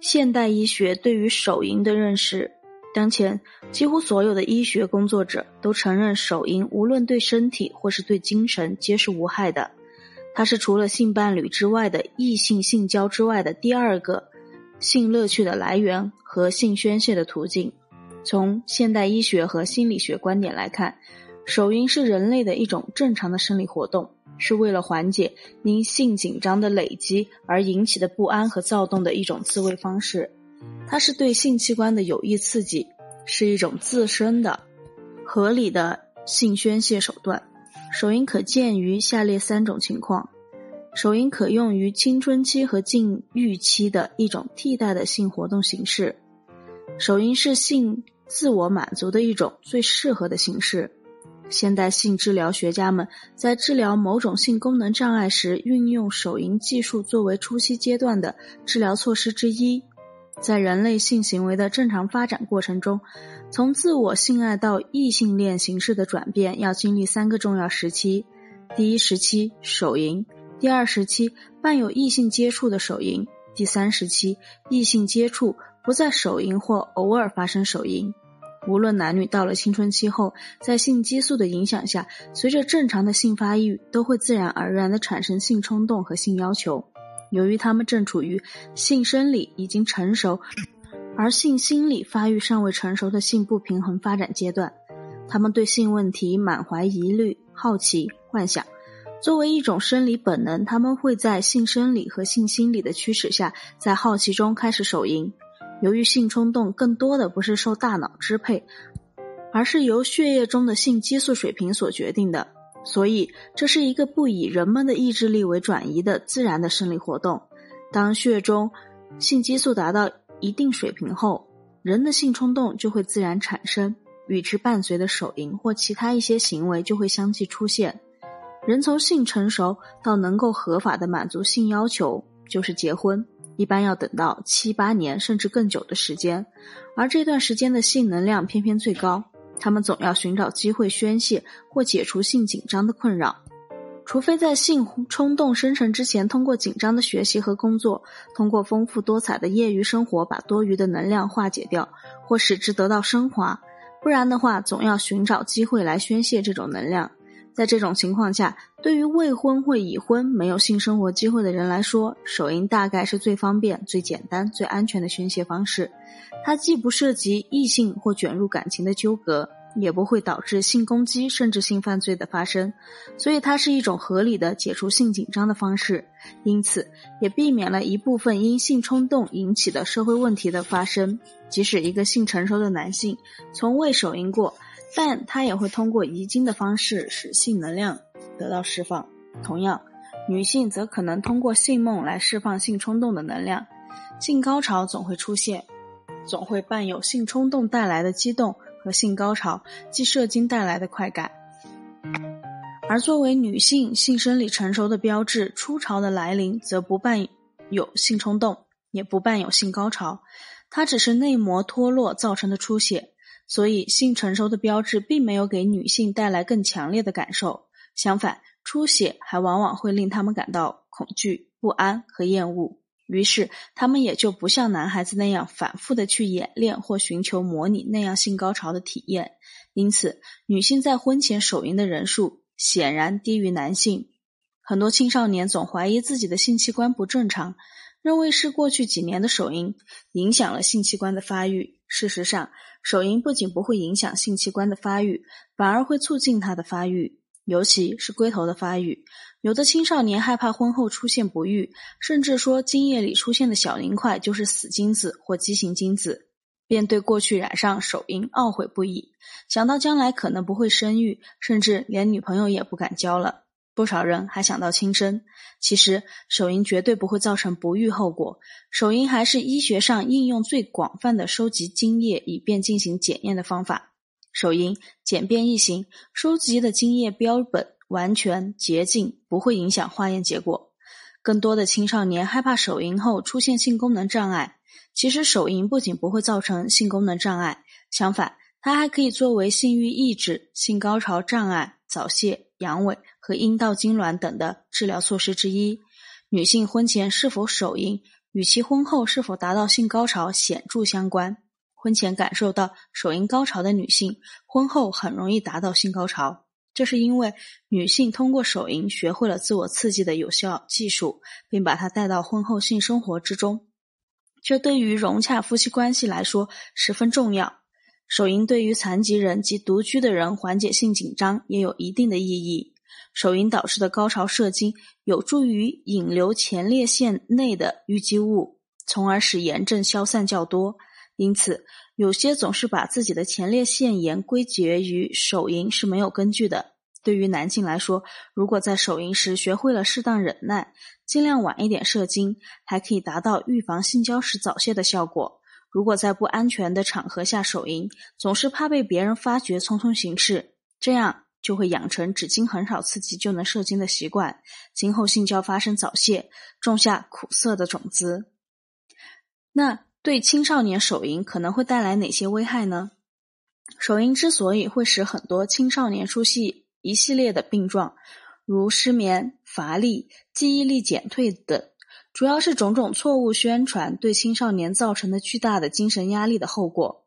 现代医学对于手淫的认识，当前几乎所有的医学工作者都承认，手淫无论对身体或是对精神皆是无害的。它是除了性伴侣之外的异性性交之外的第二个性乐趣的来源和性宣泄的途径。从现代医学和心理学观点来看，手淫是人类的一种正常的生理活动。是为了缓解因性紧张的累积而引起的不安和躁动的一种自慰方式，它是对性器官的有益刺激，是一种自身的合理的性宣泄手段。手淫可见于下列三种情况：手淫可用于青春期和禁欲期的一种替代的性活动形式；手淫是性自我满足的一种最适合的形式。现代性治疗学家们在治疗某种性功能障碍时，运用手淫技术作为初期阶段的治疗措施之一。在人类性行为的正常发展过程中，从自我性爱到异性恋形式的转变，要经历三个重要时期：第一时期手淫，第二时期伴有异性接触的手淫，第三时期异性接触不再手淫或偶尔发生手淫。无论男女到了青春期后，在性激素的影响下，随着正常的性发育，都会自然而然地产生性冲动和性要求。由于他们正处于性生理已经成熟，而性心理发育尚未成熟的性不平衡发展阶段，他们对性问题满怀疑虑、好奇、幻想。作为一种生理本能，他们会在性生理和性心理的驱使下，在好奇中开始手淫。由于性冲动更多的不是受大脑支配，而是由血液中的性激素水平所决定的，所以这是一个不以人们的意志力为转移的自然的生理活动。当血中性激素达到一定水平后，人的性冲动就会自然产生，与之伴随的手淫或其他一些行为就会相继出现。人从性成熟到能够合法的满足性要求，就是结婚。一般要等到七八年甚至更久的时间，而这段时间的性能量偏偏最高。他们总要寻找机会宣泄或解除性紧张的困扰，除非在性冲动生成之前，通过紧张的学习和工作，通过丰富多彩的业余生活，把多余的能量化解掉，或使之得到升华。不然的话，总要寻找机会来宣泄这种能量。在这种情况下，对于未婚或已婚、没有性生活机会的人来说，手淫大概是最方便、最简单、最安全的宣泄方式。它既不涉及异性或卷入感情的纠葛，也不会导致性攻击甚至性犯罪的发生，所以它是一种合理的解除性紧张的方式。因此，也避免了一部分因性冲动引起的社会问题的发生。即使一个性成熟的男性从未手淫过。但它也会通过遗精的方式使性能量得到释放。同样，女性则可能通过性梦来释放性冲动的能量。性高潮总会出现，总会伴有性冲动带来的激动和性高潮即射精带来的快感。而作为女性性生理成熟的标志，初潮的来临则不伴有性冲动，也不伴有性高潮，它只是内膜脱落造成的出血。所以，性成熟的标志并没有给女性带来更强烈的感受，相反，出血还往往会令她们感到恐惧、不安和厌恶。于是，她们也就不像男孩子那样反复的去演练或寻求模拟那样性高潮的体验。因此，女性在婚前手淫的人数显然低于男性。很多青少年总怀疑自己的性器官不正常。认为是过去几年的手淫影响了性器官的发育。事实上，手淫不仅不会影响性器官的发育，反而会促进它的发育，尤其是龟头的发育。有的青少年害怕婚后出现不育，甚至说精液里出现的小凝块就是死精子或畸形精子，便对过去染上手淫懊悔不已。想到将来可能不会生育，甚至连女朋友也不敢交了。不少人还想到轻生。其实，手淫绝对不会造成不育后果。手淫还是医学上应用最广泛的收集精液以便进行检验的方法。手淫简便易行，收集的精液标本完全洁净，不会影响化验结果。更多的青少年害怕手淫后出现性功能障碍。其实，手淫不仅不会造成性功能障碍，相反，它还可以作为性欲抑制、性高潮障碍、早泄、阳痿。和阴道痉挛等的治疗措施之一。女性婚前是否手淫，与其婚后是否达到性高潮显著相关。婚前感受到手淫高潮的女性，婚后很容易达到性高潮。这是因为女性通过手淫学会了自我刺激的有效技术，并把它带到婚后性生活之中。这对于融洽夫妻关系来说十分重要。手淫对于残疾人及独居的人缓解性紧张也有一定的意义。手淫导致的高潮射精有助于引流前列腺内的淤积物，从而使炎症消散较多。因此，有些总是把自己的前列腺炎归结于手淫是没有根据的。对于男性来说，如果在手淫时学会了适当忍耐，尽量晚一点射精，还可以达到预防性交时早泄的效果。如果在不安全的场合下手淫，总是怕被别人发觉匆匆行事，这样就会养成只经很少刺激就能射精的习惯，今后性交发生早泄，种下苦涩的种子。那？对青少年手淫可能会带来哪些危害呢？手淫之所以会使很多青少年出现一系列的病状，如失眠、乏力、记忆力减退等，主要是种种错误宣传对青少年造成的巨大的精神压力的后果。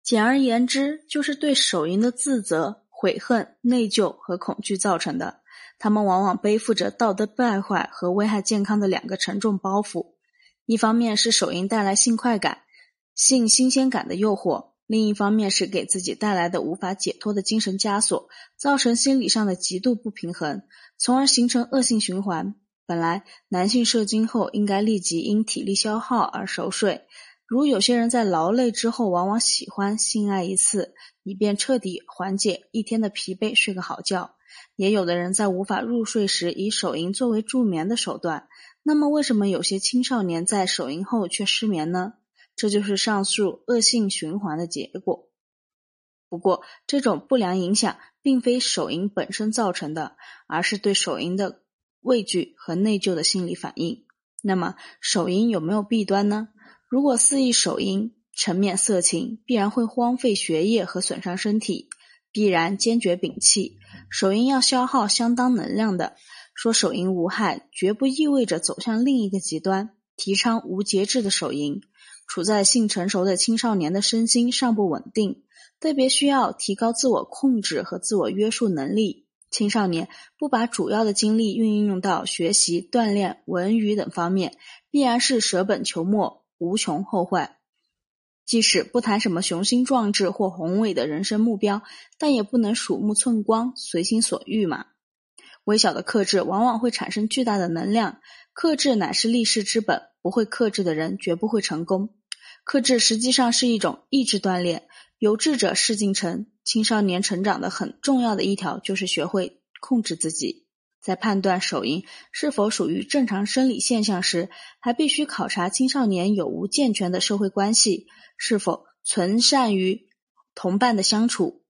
简而言之，就是对手淫的自责、悔恨、内疚和恐惧造成的。他们往往背负着道德败坏和危害健康的两个沉重包袱。一方面是手淫带来性快感、性新鲜感的诱惑，另一方面是给自己带来的无法解脱的精神枷锁，造成心理上的极度不平衡，从而形成恶性循环。本来男性射精后应该立即因体力消耗而熟睡，如有些人在劳累之后，往往喜欢性爱一次，以便彻底缓解一天的疲惫，睡个好觉。也有的人在无法入睡时，以手淫作为助眠的手段。那么，为什么有些青少年在手淫后却失眠呢？这就是上述恶性循环的结果。不过，这种不良影响并非手淫本身造成的，而是对手淫的畏惧和内疚的心理反应。那么，手淫有没有弊端呢？如果肆意手淫，沉湎色情，必然会荒废学业和损伤身体，必然坚决摒弃。手淫要消耗相当能量的。说手淫无害，绝不意味着走向另一个极端，提倡无节制的手淫。处在性成熟的青少年的身心尚不稳定，特别需要提高自我控制和自我约束能力。青少年不把主要的精力运用到学习、锻炼、文娱等方面，必然是舍本求末，无穷后患。即使不谈什么雄心壮志或宏伟的人生目标，但也不能鼠目寸光、随心所欲嘛。微小的克制往往会产生巨大的能量，克制乃是立世之本，不会克制的人绝不会成功。克制实际上是一种意志锻炼，有志者事竟成。青少年成长的很重要的一条就是学会控制自己。在判断手淫是否属于正常生理现象时，还必须考察青少年有无健全的社会关系，是否存善于同伴的相处。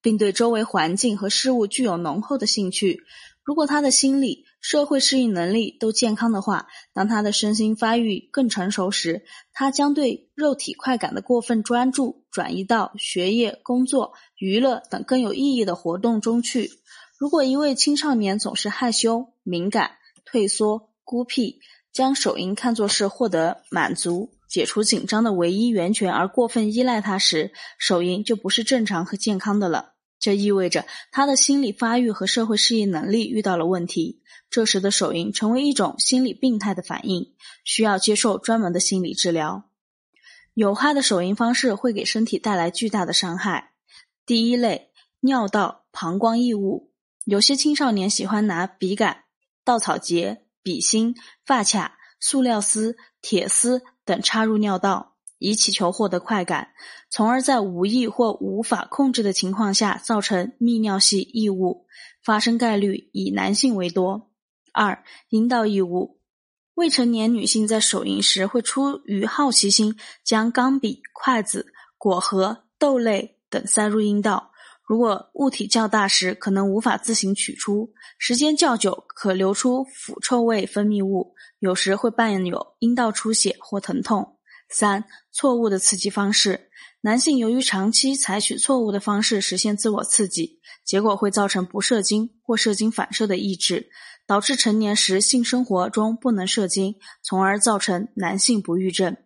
并对周围环境和事物具有浓厚的兴趣。如果他的心理、社会适应能力都健康的话，当他的身心发育更成熟时，他将对肉体快感的过分专注转移到学业、工作、娱乐等更有意义的活动中去。如果一位青少年总是害羞、敏感、退缩、孤僻，将手淫看作是获得满足。解除紧张的唯一源泉，而过分依赖它时，手淫就不是正常和健康的了。这意味着他的心理发育和社会适应能力遇到了问题。这时的手淫成为一种心理病态的反应，需要接受专门的心理治疗。有害的手淫方式会给身体带来巨大的伤害。第一类，尿道、膀胱异物。有些青少年喜欢拿笔杆、稻草结、笔芯、发卡、塑料丝、铁丝。等插入尿道，以祈求获得快感，从而在无意或无法控制的情况下造成泌尿系异物，发生概率以男性为多。二、阴道异物，未成年女性在手淫时会出于好奇心将钢笔、筷子、果核、豆类等塞入阴道，如果物体较大时，可能无法自行取出；时间较久，可流出腐臭味分泌物。有时会伴有阴道出血或疼痛。三、错误的刺激方式，男性由于长期采取错误的方式实现自我刺激，结果会造成不射精或射精反射的抑制，导致成年时性生活中不能射精，从而造成男性不育症。